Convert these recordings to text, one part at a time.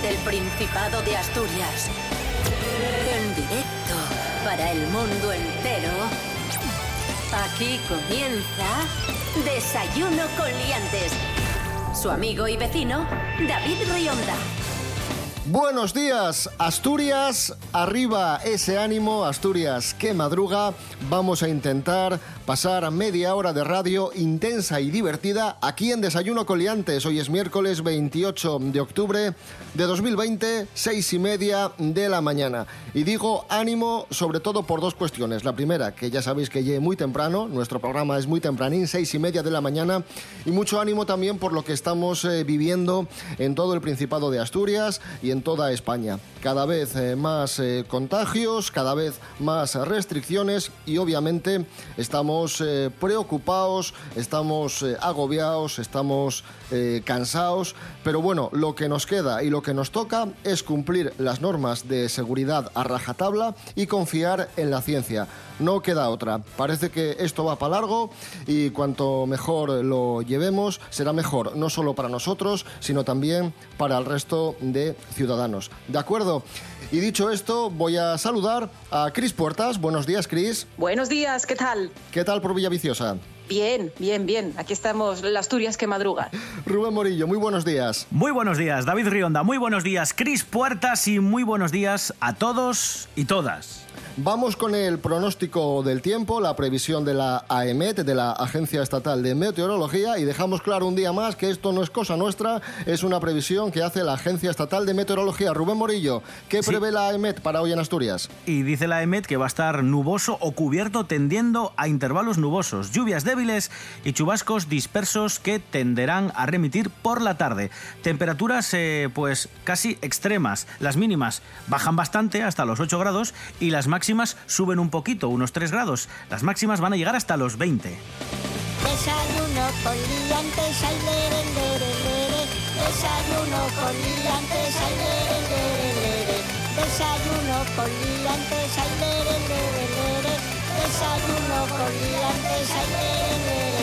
desde el Principado de Asturias. En directo para el mundo entero. Aquí comienza Desayuno con Liantes. Su amigo y vecino, David Rionda. Buenos días, Asturias, arriba ese ánimo, Asturias que madruga. Vamos a intentar pasar media hora de radio intensa y divertida aquí en Desayuno Coliantes. Hoy es miércoles 28 de octubre de 2020, seis y media de la mañana. Y digo ánimo sobre todo por dos cuestiones. La primera, que ya sabéis que llegue muy temprano, nuestro programa es muy tempranín, seis y media de la mañana. Y mucho ánimo también por lo que estamos eh, viviendo en todo el Principado de Asturias y en toda España. Cada vez eh, más eh, contagios, cada vez más restricciones y obviamente estamos eh, preocupados, estamos agobiados, estamos cansados, pero bueno, lo que nos queda y lo que nos toca es cumplir las normas de seguridad a rajatabla y confiar en la ciencia. No queda otra. Parece que esto va para largo y cuanto mejor lo llevemos, será mejor no solo para nosotros, sino también para el resto de ciudadanos. ¿De acuerdo? Y dicho esto, voy a saludar a Cris Puertas. Buenos días, Cris. Buenos días, ¿qué tal? ¿Qué tal por Villaviciosa? Bien, bien, bien. Aquí estamos, las Asturias que madruga. Rubén Morillo, muy buenos días. Muy buenos días, David Rionda. Muy buenos días, Cris Puertas. Y muy buenos días a todos y todas. Vamos con el pronóstico del tiempo, la previsión de la AEMET, de la Agencia Estatal de Meteorología, y dejamos claro un día más que esto no es cosa nuestra, es una previsión que hace la Agencia Estatal de Meteorología. Rubén Morillo, ¿qué prevé la AEMET para hoy en Asturias? Y dice la AEMET que va a estar nuboso o cubierto tendiendo a intervalos nubosos, lluvias débiles y chubascos dispersos que tenderán a remitir por la tarde. Temperaturas eh, pues casi extremas, las mínimas bajan bastante hasta los 8 grados y las máximas máximas suben un poquito, unos 3 grados. Las máximas van a llegar hasta los 20. Desayuno con liantes, ay, lere, lere, lere. Desayuno con liantes, ay, lere, lere, lere. Desayuno con liantes, ay, lere, lere, lere. Desayuno con liantes, ay, lere, lere, lere.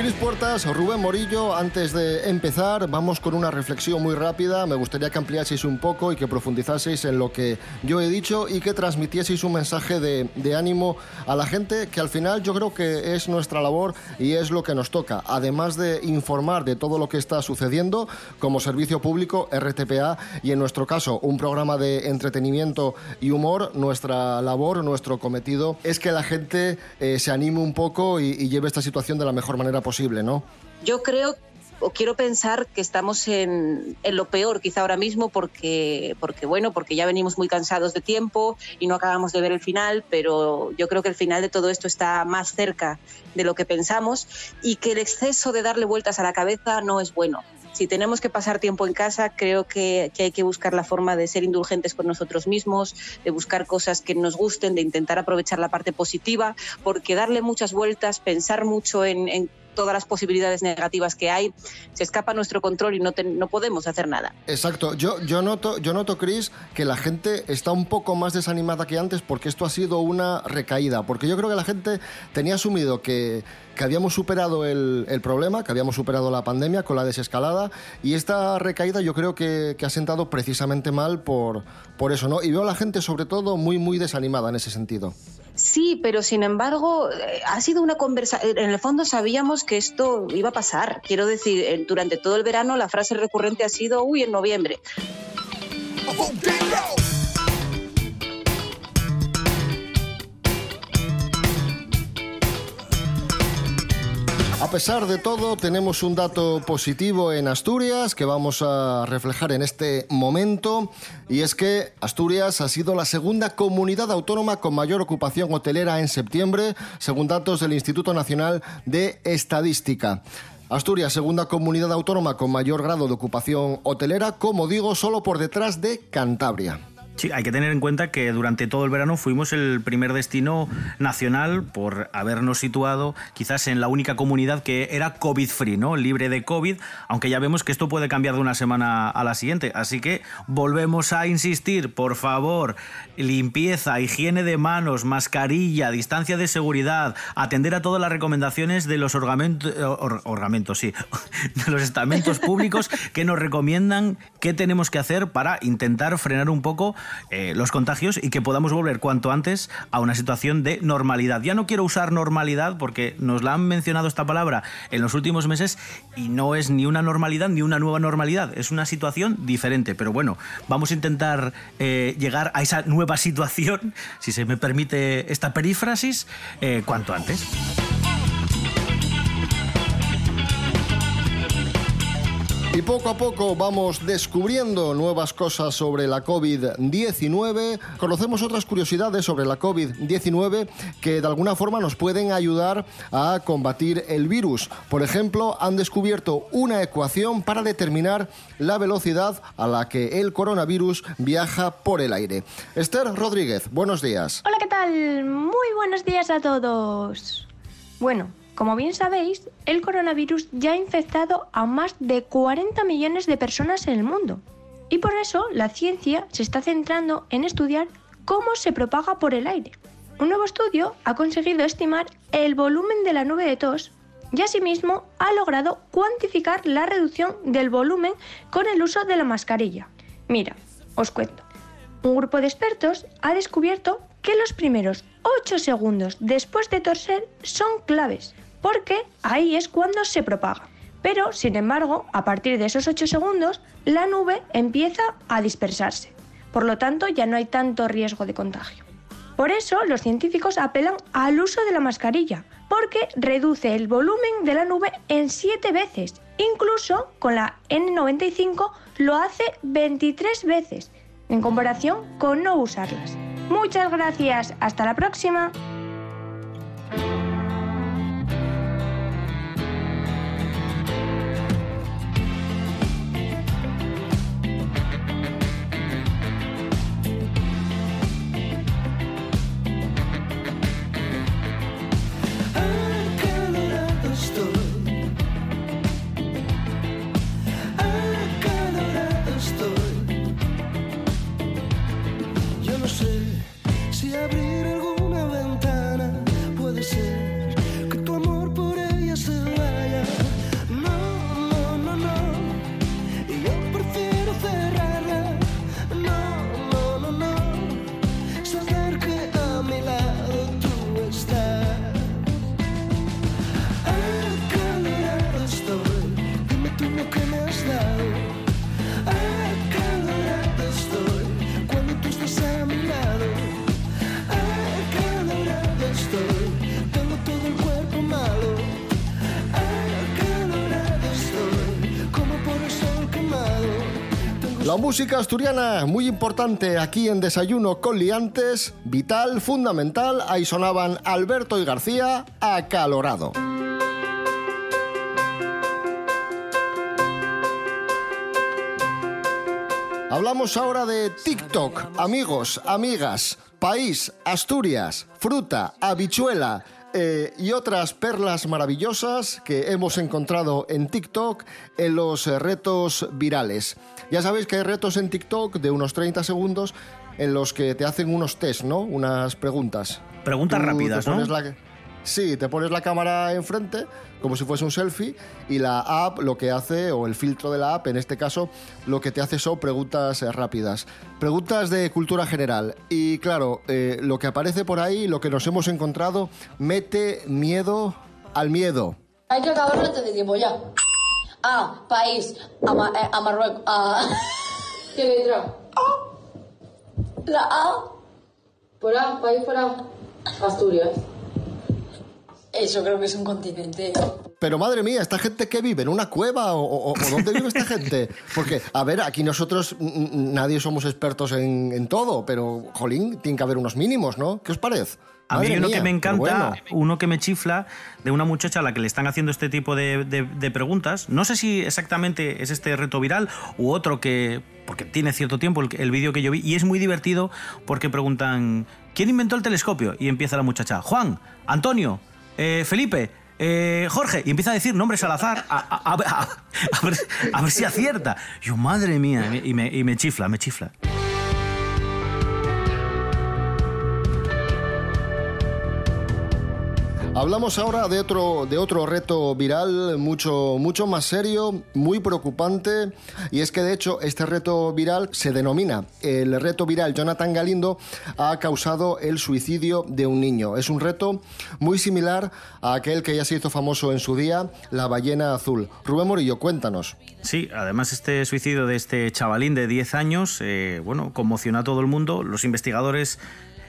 Cris Puertas, Rubén Morillo, antes de empezar, vamos con una reflexión muy rápida. Me gustaría que ampliaseis un poco y que profundizaseis en lo que yo he dicho y que transmitieseis un mensaje de, de, ánimo a la gente, que al final yo creo que es nuestra labor y es lo que nos toca. Además de informar de todo lo que está sucediendo como servicio público, RTPA, y en nuestro caso un programa de entretenimiento y humor, nuestra labor, nuestro cometido es que la gente eh, se anime un poco y, y lleve esta situación de la mejor manera posible posible, ¿no? Yo creo o quiero pensar que estamos en, en, lo peor quizá ahora mismo porque, porque, bueno, porque ya venimos muy cansados de tiempo y no acabamos de ver el final, pero yo creo que el final de todo esto está más cerca de lo que pensamos y que el exceso de darle vueltas a la cabeza no es bueno. Si tenemos que pasar tiempo en casa, creo que, que hay que buscar la forma de ser indulgentes con nosotros mismos, de buscar cosas que nos gusten, de intentar aprovechar la parte positiva, porque darle muchas vueltas, pensar mucho en, en todas las posibilidades negativas que hay, se escapa nuestro control y no, te, no podemos hacer nada. Exacto. Yo, yo noto, yo noto, Chris, que la gente está un poco más desanimada que antes porque esto ha sido una recaída. Porque yo creo que la gente tenía asumido que, que habíamos superado el, problema, que habíamos superado la pandemia con la desescalada y esta recaída yo creo que, que ha sentado precisamente mal por, por eso, ¿no? Y veo a la gente sobre todo muy, muy desanimada en ese sentido. Sí, pero sin embargo, ha sido una conversación. En el fondo sabíamos que esto iba a pasar. Quiero decir, durante todo el verano la frase recurrente ha sido, uy, en noviembre. A pesar de todo, tenemos un dato positivo en Asturias que vamos a reflejar en este momento y es que Asturias ha sido la segunda comunidad autónoma con mayor ocupación hotelera en septiembre, según datos del Instituto Nacional de Estadística. Asturias, segunda comunidad autónoma con mayor grado de ocupación hotelera, como digo, solo por detrás de Cantabria. Sí, hay que tener en cuenta que durante todo el verano fuimos el primer destino nacional por habernos situado quizás en la única comunidad que era COVID-free, ¿no? Libre de COVID, aunque ya vemos que esto puede cambiar de una semana a la siguiente. Así que volvemos a insistir, por favor, limpieza, higiene de manos, mascarilla, distancia de seguridad, atender a todas las recomendaciones de los orgamentos, sí, de los estamentos públicos que nos recomiendan qué tenemos que hacer para intentar frenar un poco eh, los contagios y que podamos volver cuanto antes a una situación de normalidad. Ya no quiero usar normalidad porque nos la han mencionado esta palabra en los últimos meses y no es ni una normalidad ni una nueva normalidad, es una situación diferente. Pero bueno, vamos a intentar eh, llegar a esa nueva situación, si se me permite esta perífrasis, eh, cuanto antes. Y poco a poco vamos descubriendo nuevas cosas sobre la COVID-19. Conocemos otras curiosidades sobre la COVID-19 que de alguna forma nos pueden ayudar a combatir el virus. Por ejemplo, han descubierto una ecuación para determinar la velocidad a la que el coronavirus viaja por el aire. Esther Rodríguez, buenos días. Hola, ¿qué tal? Muy buenos días a todos. Bueno, como bien sabéis, el coronavirus ya ha infectado a más de 40 millones de personas en el mundo. Y por eso la ciencia se está centrando en estudiar cómo se propaga por el aire. Un nuevo estudio ha conseguido estimar el volumen de la nube de tos y asimismo ha logrado cuantificar la reducción del volumen con el uso de la mascarilla. Mira, os cuento. Un grupo de expertos ha descubierto que los primeros 8 segundos después de toser son claves porque ahí es cuando se propaga. Pero, sin embargo, a partir de esos 8 segundos, la nube empieza a dispersarse. Por lo tanto, ya no hay tanto riesgo de contagio. Por eso, los científicos apelan al uso de la mascarilla, porque reduce el volumen de la nube en 7 veces. Incluso con la N95 lo hace 23 veces, en comparación con no usarlas. Muchas gracias, hasta la próxima. Música asturiana, muy importante aquí en Desayuno con Liantes, vital, fundamental. Ahí sonaban Alberto y García, acalorado. Hablamos ahora de TikTok, amigos, amigas, país, Asturias, fruta, habichuela eh, y otras perlas maravillosas que hemos encontrado en TikTok en los eh, retos virales. Ya sabéis que hay retos en TikTok de unos 30 segundos en los que te hacen unos test, ¿no? Unas preguntas. Preguntas rápidas, ¿no? Sí, te pones la cámara enfrente como si fuese un selfie y la app lo que hace, o el filtro de la app en este caso, lo que te hace son preguntas eh, rápidas. Preguntas de cultura general. Y claro, eh, lo que aparece por ahí, lo que nos hemos encontrado, mete miedo al miedo. Hay que acabar antes de tiempo ya. A, país, a, eh, a Marruecos, a... ¿Qué letra? La A. Por A, país por A. Asturias. Eso creo que es un continente. Pero madre mía, ¿esta gente que vive? ¿En una cueva? ¿O, o- o dónde vive esta gente? Porque, a ver, aquí nosotros nadie somos expertos en, en todo, pero, jolín, tiene que haber unos mínimos, ¿no? ¿Qué os parece? A mí uno mía, que me encanta, bueno. uno que me chifla, de una muchacha a la que le están haciendo este tipo de, de- de preguntas. No sé si exactamente es este reto viral u otro que, porque tiene cierto tiempo el, el vídeo que yo vi, y es muy divertido porque preguntan, ¿quién inventó el telescopio? Y empieza la muchacha, Juan, Antonio, eh, Felipe. eh, Jorge, y empieza a decir nombres al azar a, a- ver, si acierta. Yo, madre mía, y me chifla, me chifla. Hablamos ahora de otro, de otro reto viral mucho, mucho más serio, muy preocupante, y es que de hecho este reto viral se denomina el reto viral Jonathan Galindo ha causado el suicidio de un niño. Es un reto muy similar a aquel que ya se hizo famoso en su día, la ballena azul. Rubén Morillo, cuéntanos. Sí, además este suicidio de este chavalín de 10 años, eh, bueno, conmocionó a todo el mundo. Los investigadores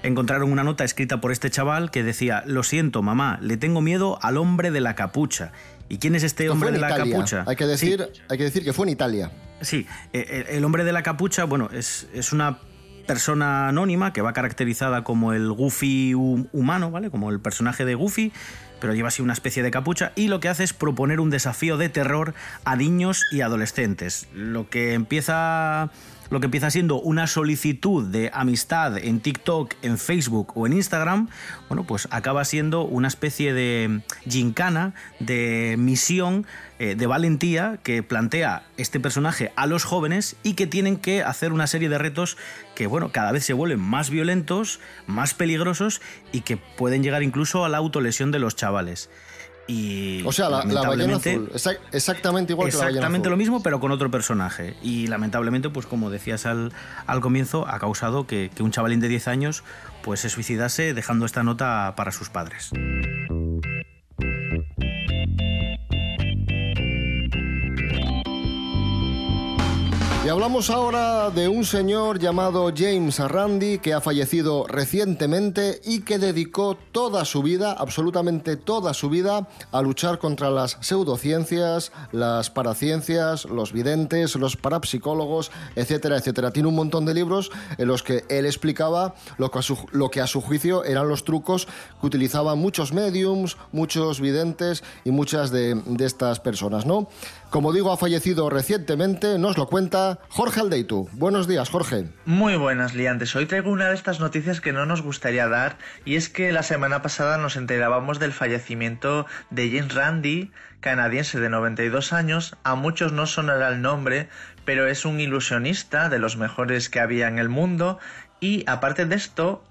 encontraron una nota escrita por este chaval que decía, lo siento, mamá, le tengo miedo al hombre de la capucha. ¿Y quién es este hombre de la Italia. capucha? Hay que, decir, hay que decir que fue en Italia. Sí, eh, el el hombre de la capucha, bueno, es, es una persona anónima que va caracterizada como el Goofy hu- humano, ¿vale? Como el personaje de Goofy, pero lleva así una especie de capucha y lo que hace es proponer un desafío de terror a niños y adolescentes. Lo que empieza lo que empieza siendo una solicitud de amistad en TikTok, en Facebook o en Instagram, bueno, pues acaba siendo una especie de gincana, de misión, eh, de valentía que plantea este personaje a los jóvenes y que tienen que hacer una serie de retos que, bueno, cada vez se vuelven más violentos, más peligrosos y que pueden llegar incluso a la autolesión de los chavales. Y O sea, la, la ballena lamentablemente- azul. Exa- exactamente igual que la ballena Exactamente lo mismo, pero con otro personaje. Y lamentablemente, pues como decías al, al comienzo, ha causado que, que un chavalín de 10 años pues se suicidase dejando esta nota para sus padres. Hablamos ahora de un señor llamado James Randi que ha fallecido recientemente y que dedicó toda su vida, absolutamente toda su vida, a luchar contra las pseudociencias, las paraciencias, los videntes, los parapsicólogos, etcétera, etcétera. Tiene un montón de libros en los que él explicaba lo que a su, juicio eran los trucos que utilizaban muchos mediums, muchos videntes y muchas de, de estas personas, ¿no? Como digo, ha fallecido recientemente, nos lo cuenta Jorge Aldeitu. Buenos días, Jorge. Muy buenas, liantes. Hoy traigo una de estas noticias que no nos gustaría dar y es que la semana pasada nos enterábamos del fallecimiento de James Randi, canadiense de 92 años. A muchos no sonará el nombre, pero es un ilusionista de los mejores que había en el mundo y aparte de esto,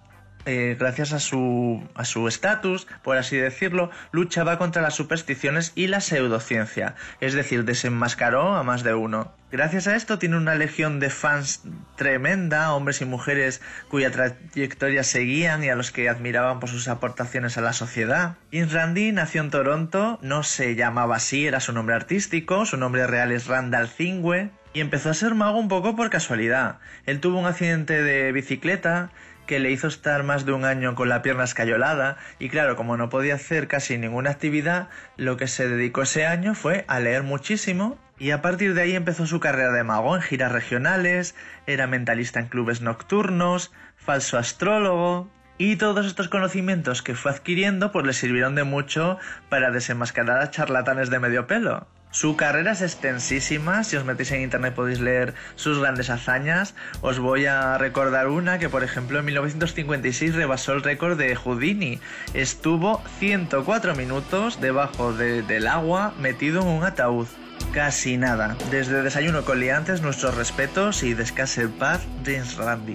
eh, gracias a su a su estatus, por así decirlo, luchaba contra las supersticiones y la pseudociencia, es decir, desenmascaró a más de uno. Gracias a esto tiene una legión de fans tremenda, hombres y mujeres cuya trayectoria seguían y a los que admiraban por sus aportaciones a la sociedad. James Randi nació en Toronto, no se llamaba así, era su nombre artístico, su nombre real es Randall Zingwe, y empezó a ser mago un poco por casualidad. Él tuvo un accidente de bicicleta que le hizo estar más de un año con la pierna escayolada y claro, como no podía hacer casi ninguna actividad, lo que se dedicó ese año fue a leer muchísimo y a partir de ahí empezó su carrera de mago en giras regionales, era mentalista en clubes nocturnos, falso astrólogo y todos estos conocimientos que fue adquiriendo pues le sirvieron de mucho para desenmascarar a charlatanes de medio pelo. Su carrera es extensísima, si os metéis en internet podéis leer sus grandes hazañas. Os voy a recordar una que, por ejemplo, en 1956 rebasó el récord de Houdini. Estuvo 104 minutos debajo de- del agua metido en un ataúd. Casi nada. Desde Desayuno con Liantes, nuestros respetos y descanse en paz, James Randi.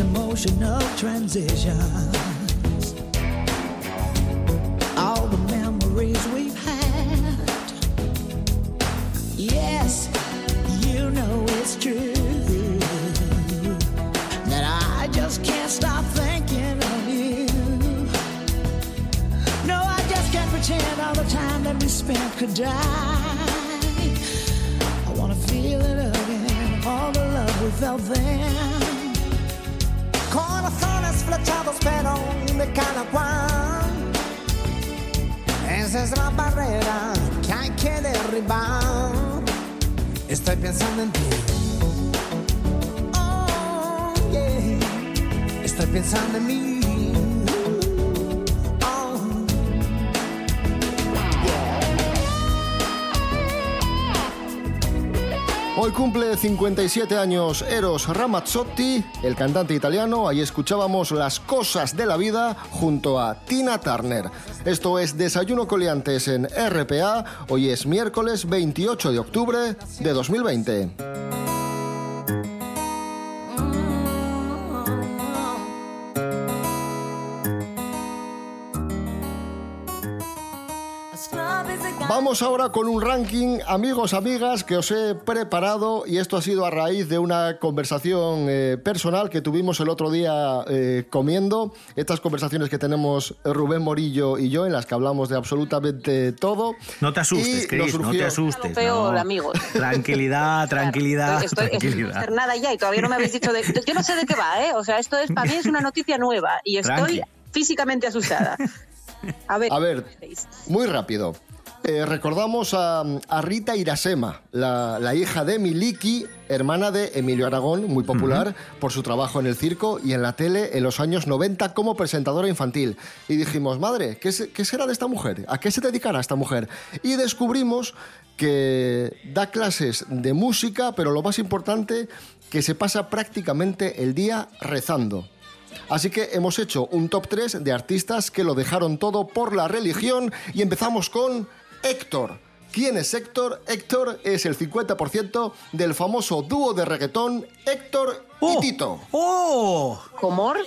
emotional transitions, all the memories we've had. Yes, you know it's true that I just can't stop thinking of you. No, I just can't pretend all the time that we spent could die. I wanna feel it again, all the love we felt then. Flechados, pero de cada cual. Esa es la barrera que hay que derribar. Estoy pensando en ti. Oh, yeah. Estoy pensando en mí. Hoy cumple 57 años Eros Ramazzotti, el cantante italiano. Ahí escuchábamos las cosas de la vida junto a Tina Turner. Esto es Desayuno Coliantes en RPA. Hoy es miércoles 28 de octubre de 2020. Vamos ahora con un ranking, amigos, amigas, que os he preparado y esto ha sido a raíz de una conversación eh, personal que tuvimos el otro día eh, comiendo. Estas conversaciones que tenemos Rubén Morillo y yo, en las que hablamos de absolutamente todo. No te asustes, Cris, nos no surgió- te asustes. Peor, no. amigos. Tranquilidad, tranquilidad, Estoy, estoy, estoy tranquilidad. consternada ya y todavía no me habéis dicho de. Yo no sé de qué va, ¿eh? O sea, esto es para mí es una noticia nueva y estoy Tranqui. físicamente asustada. A ver. A ver, muy rápido. Eh, recordamos a, a Rita Irasema, la, la hija de Miliki, hermana de Emilio Aragón, muy popular por su trabajo en el circo y en la tele en los años 90 como presentadora infantil. Y dijimos, madre, ¿qué, se- qué será de esta mujer? ¿A qué se dedicará esta mujer? Y descubrimos que da clases de música, pero lo más importante, que se pasa prácticamente el día rezando. Así que hemos hecho un top 3 de artistas que lo dejaron todo por la religión y empezamos con Héctor. ¿Quién es Héctor? Héctor es el 50% del famoso dúo de reggaetón Héctor y Tito. ¡Oh! ¿Comor?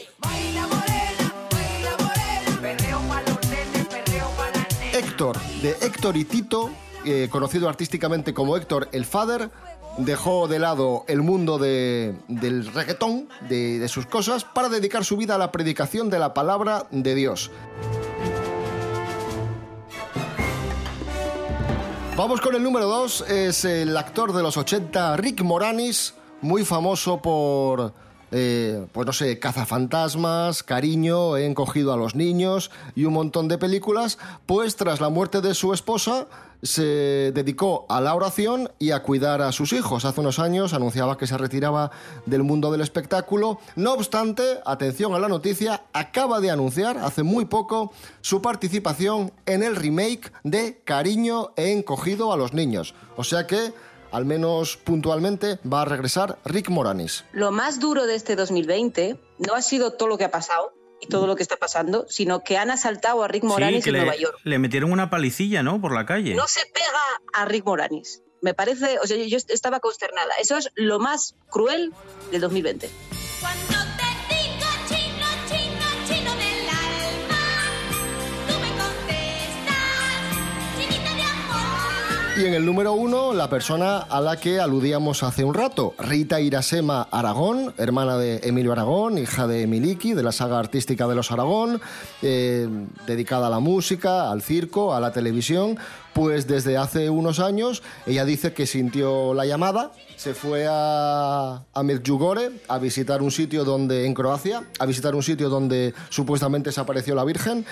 Héctor, de Héctor y Tito, eh, conocido artísticamente como Héctor el Father, dejó de lado el mundo de- del reggaetón, de, de sus cosas, para dedicar su vida a la predicación de la palabra de Dios. Vamos con el número 2, es el actor de los 80, Rick Moranis, muy famoso por, eh, pues no sé, Cazafantasmas, Cariño, He encogido a los niños y un montón de películas, pues tras la muerte de su esposa se dedicó a la oración y a cuidar a sus hijos. Hace unos años anunciaba que se retiraba del mundo del espectáculo. No obstante, atención a la noticia, acaba de anunciar hace muy poco su participación en el remake de Cariño he encogido a los niños. O sea que, al menos puntualmente, va a regresar Rick Moranis. Lo más duro de este 2020 no ha sido todo lo que ha pasado y todo lo que está pasando, sino que han asaltado a Rick Moranis sí, que en le, Nueva York. le metieron una palicilla, ¿no? Por la calle. No se pega a Rick Moranis. Me parece, o sea, yo- yo estaba consternada. Eso es lo más cruel del 2020. Y en el número uno, la persona a la que aludíamos hace un rato, Rita Irasema Aragón, hermana de Emilio Aragón, hija de Miliki, de la saga artística de los Aragón, eh, dedicada a la música, al circo, a la televisión. Pues desde hace unos años ella dice que sintió la llamada, se fue a, a a visitar un sitio donde, en Croacia, a visitar un sitio donde supuestamente se apareció la Virgen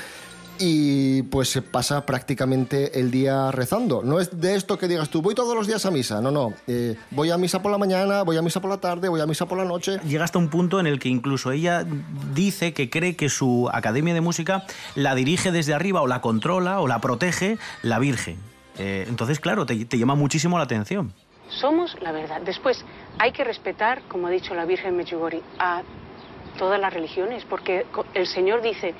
y pues se pasa prácticamente el día rezando. No es de esto que digas tú, voy todos los días a misa. No, no. Eh, voy a misa por la mañana, voy a misa por la tarde, voy a misa por la noche. Llega hasta un punto en el que incluso ella dice que cree que su academia de música la dirige desde arriba o la controla o la protege la Virgen. Eh, entonces, claro, te, te llama muchísimo la atención. Somos la verdad. Después, hay que respetar, como ha dicho la Virgen Medjugorje, a todas las religiones, porque el Señor dice,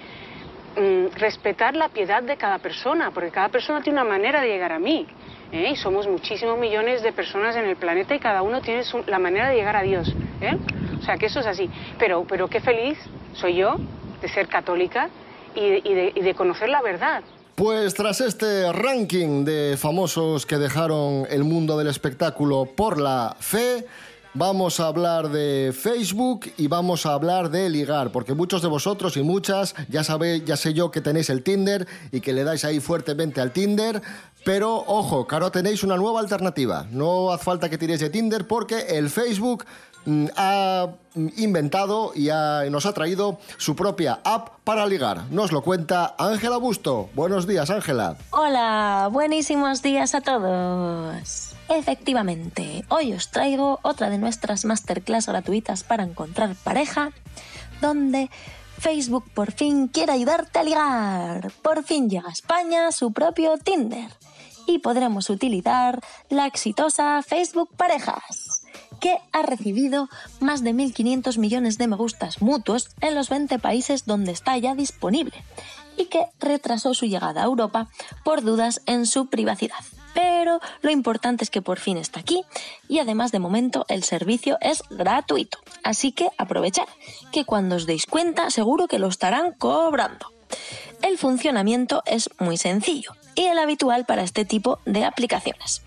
mm, respetar la piedad de cada persona, porque cada persona tiene una manera de llegar a mí. ¿eh? y somos muchísimos millones de personas en el planeta y cada uno tiene su- la manera de llegar a Dios. ¿eh? O sea, que eso es así. Pero, pero qué feliz soy yo de ser católica y de- conocer la verdad. Pues tras este ranking de famosos que dejaron el mundo del espectáculo por la fe, vamos a hablar de Facebook y vamos a hablar de ligar, porque muchos de vosotros y muchas ya sabéis, ya sé yo que tenéis el Tinder y que le dais ahí fuertemente al Tinder, pero ojo, ahora tenéis una nueva alternativa. No hace falta que tiréis de Tinder porque el Facebook mm, ha mm, inventado y nos ha traído su propia app para ligar. Nos lo cuenta Ángela Busto. Buenos días, Ángela. Hola, buenísimos días a todos. Efectivamente, hoy os traigo otra de nuestras masterclass gratuitas para encontrar pareja, donde Facebook por fin quiere ayudarte a ligar. Por fin llega a España su propio Tinder y podremos utilizar la exitosa Facebook Parejas que ha recibido más de 1.500 millones de me gustas mutuos en los 20 países donde está ya disponible y que retrasó su llegada a Europa por dudas en su privacidad. Pero lo importante es que por fin está aquí y además de momento el servicio es gratuito. Así que aprovechad, que cuando os deis cuenta seguro que lo estarán cobrando. El funcionamiento es muy sencillo y el habitual para este tipo de aplicaciones.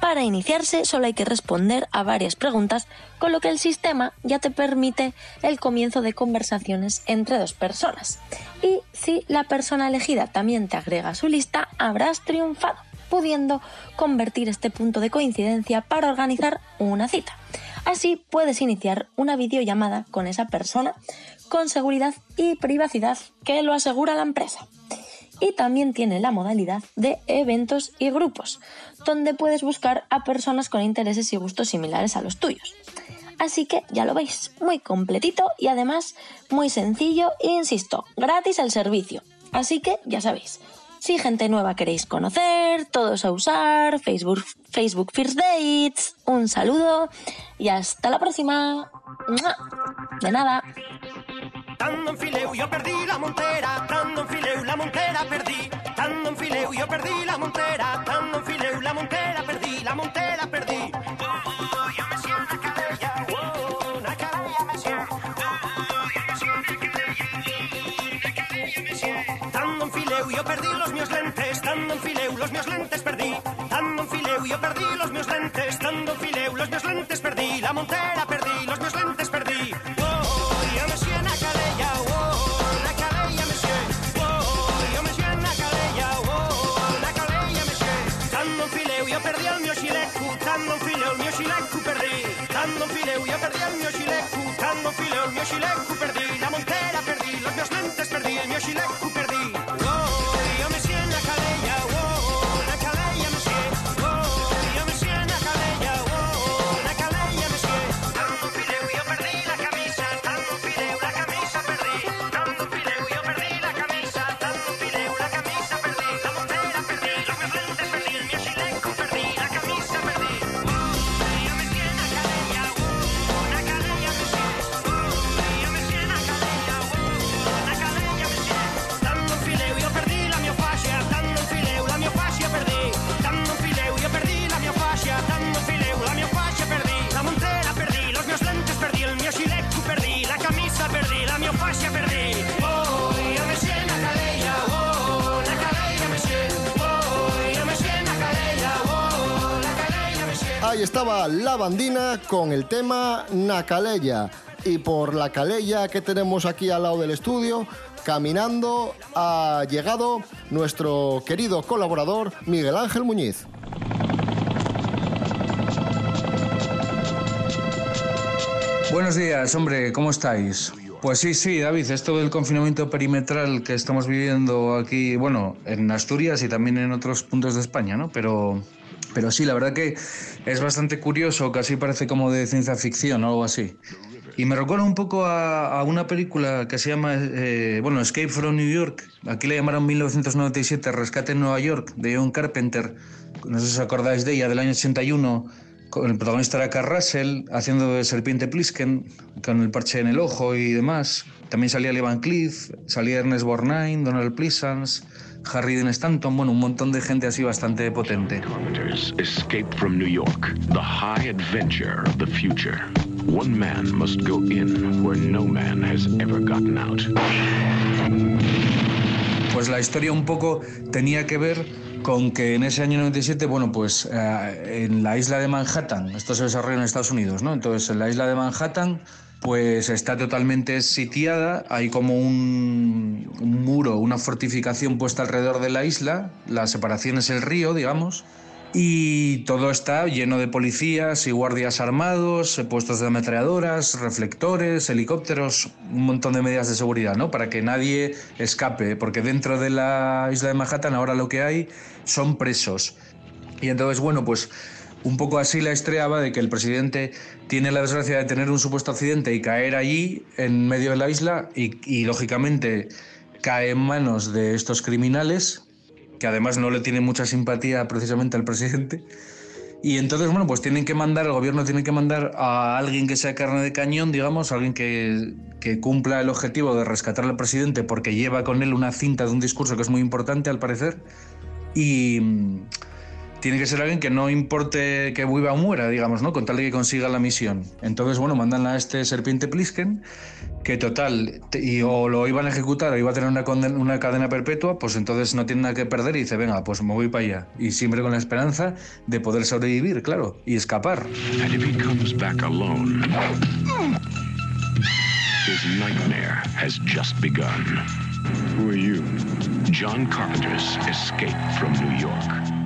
Para iniciarse solo hay que responder a varias preguntas, con lo que el sistema ya te permite el comienzo de conversaciones entre dos personas. Y si la persona elegida también te agrega a su lista, habrás triunfado, pudiendo convertir este punto de coincidencia para organizar una cita. Así puedes iniciar una videollamada con esa persona con seguridad y privacidad que lo asegura la empresa. Y también tiene la modalidad de eventos y grupos, donde puedes buscar a personas con intereses y gustos similares a los tuyos. Así que ya lo veis, muy completito y además muy sencillo e insisto, gratis el servicio. Así que ya sabéis, si gente nueva queréis conocer, todos a usar, Facebook, Facebook First Dates, un saludo y hasta la próxima. De nada. Fileu yo perdí los míos lentes, estando en fileu los míos lentes perdí, estando en fileu yo perdí los míos lentes, estando en fileu los míos lentes perdí, la montera perdí, los míos lentes perdí. Oh, yo me siento una cadella, oh, una cadella me siento. Oh, yo me siento una cadella, oh, una cadella me siento. Estando en fileu yo perdí el mío Ahí estaba la bandina con el tema Nacaleya. Y por la calella que tenemos aquí al lado del estudio, caminando, ha llegado nuestro querido colaborador Miguel Ángel Muñiz. Buenos días, hombre, ¿cómo estáis? Pues sí, sí, David, esto del confinamiento perimetral que estamos viviendo aquí, bueno, en Asturias y también en otros puntos de España, ¿no? Pero, pero sí, la verdad que es bastante curioso, casi parece como de ciencia ficción o algo así. Y me recuerda un poco a, una película que se llama, eh, bueno, Escape from New York. Aquí la llamaron 1997, Rescate en Nueva York, de John Carpenter. No sé si os acordáis de ella, del año 81 con el protagonista era Carl Russell, haciendo de Serpiente Plisken, con el parche en el ojo y demás. También salía Lee Van Cleef, salía Ernest Borgnine, Donald Pleasance, Harry Dean Stanton, bueno, un montón de gente así bastante potente. Escape from New York, the high adventure of the future. One man must go in where no man has ever gotten out. Pues la historia un poco tenía que ver con que en ese año 97, bueno, pues eh, en la isla de Manhattan, esto se desarrolla en Estados Unidos, ¿no? Entonces en la isla de Manhattan, pues está totalmente sitiada, hay como un, muro, una fortificación puesta alrededor de la isla, la separación es el río, digamos, y todo está lleno de policías y guardias armados, puestos de ametralladoras, reflectores, helicópteros, un montón de medidas de seguridad, ¿no? Para que nadie escape, porque dentro de la isla de Manhattan ahora lo que hay son presos. Y entonces, bueno, pues un poco así la historia va de que el presidente tiene la desgracia de tener un supuesto accidente y caer allí en medio de la isla y, lógicamente cae en manos de estos criminales que además no le tiene mucha simpatía precisamente al presidente. Y entonces, bueno, pues tienen que mandar, el gobierno tiene que mandar a alguien que sea carne de cañón, digamos, alguien que, que cumpla el objetivo de rescatar al presidente porque lleva con él una cinta de un discurso que es muy importante, al parecer. Y tiene que ser alguien que no importe que viva o muera, digamos, ¿no? Con tal de que consiga la misión. Entonces, bueno, mandan a este serpiente Plisken, que total, te- y o lo iban a ejecutar o iba a tener una cadena perpetua, pues entonces no tiene nada que perder y dice, venga, pues me voy para allá. Y siempre con la esperanza de poder sobrevivir, claro, y escapar. And if he comes back alone, his nightmare has just begun. Who are you? John Carpenter's Escape from New York.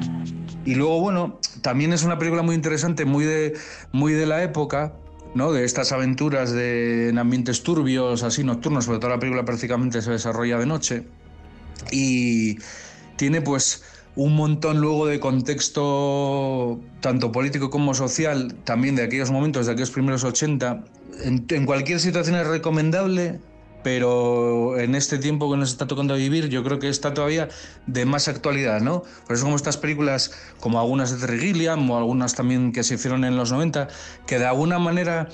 Y luego, bueno, también es una película muy interesante, muy de, muy de la época, ¿no? De estas aventuras de, en ambientes turbios, así nocturnos, porque toda la película prácticamente se desarrolla de noche. Y tiene pues un montón luego de contexto tanto político como social, también de aquellos momentos, de aquellos primeros 80. En, en cualquier situación es recomendable, pero en este tiempo que nos está tocando vivir, yo creo que está todavía de más actualidad, ¿no? Por eso como estas películas, como algunas de Terry Gilliam o algunas también que se hicieron en los 90, que de alguna manera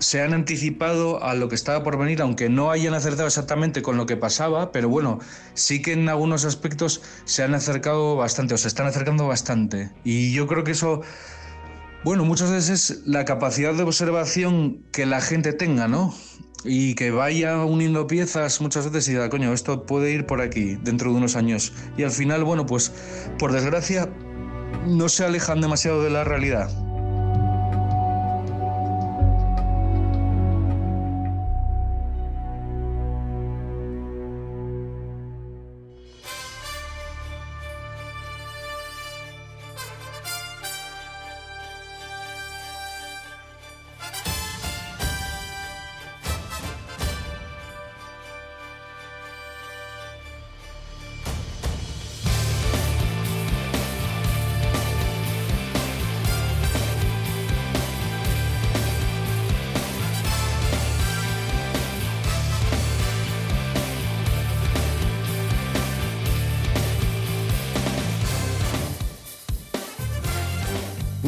se han anticipado a lo que estaba por venir, aunque no hayan acertado exactamente con lo que pasaba, pero bueno, sí que en algunos aspectos se han acercado bastante, o se están acercando bastante. Y yo creo que eso, bueno, muchas veces es la capacidad de observación que la gente tenga, ¿no? Y que vaya uniendo piezas muchas veces y diga, coño, esto puede ir por aquí dentro de unos años. Y al final, bueno, pues por desgracia, no se alejan demasiado de la realidad.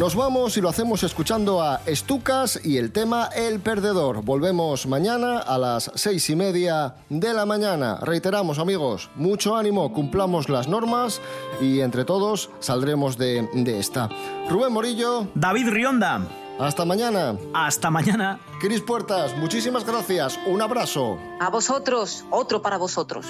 Nos vamos y lo hacemos escuchando a Estucas y el tema El Perdedor. Volvemos mañana a las seis y media de la mañana. Reiteramos, amigos, mucho ánimo, cumplamos las normas y entre todos saldremos de, de esta. Rubén Morillo. David Rionda. Hasta mañana. Hasta mañana. Cris Puertas, muchísimas gracias. Un abrazo. A vosotros, otro para vosotros.